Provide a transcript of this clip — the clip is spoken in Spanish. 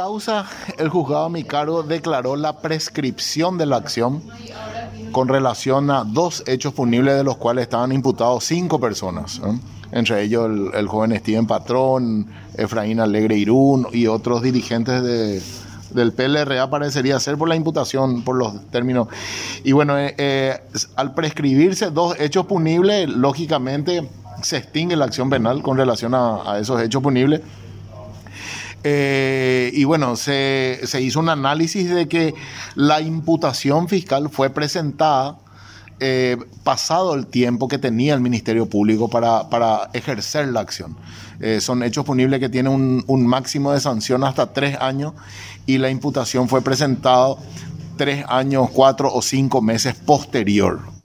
causa, el juzgado a mi cargo declaró la prescripción de la acción con relación a dos hechos punibles de los cuales estaban imputados cinco personas. Entre ellos el, el, joven Steven Patrón, Efraín Alegre Irún y otros dirigentes de, del PLRA parecería ser por la imputación, por los términos. Y bueno, eh, eh, al prescribirse dos hechos punibles, lógicamente se extingue la acción penal con relación a, a esos hechos punibles. Eh, y bueno, se, se, hizo un análisis de que la imputación fiscal fue presentada eh, pasado el tiempo que tenía el Ministerio Público para, para ejercer la acción. Eh, son hechos punibles que tienen un, un, máximo de sanción hasta tres años y la imputación fue presentada tres años, cuatro o cinco meses posterior.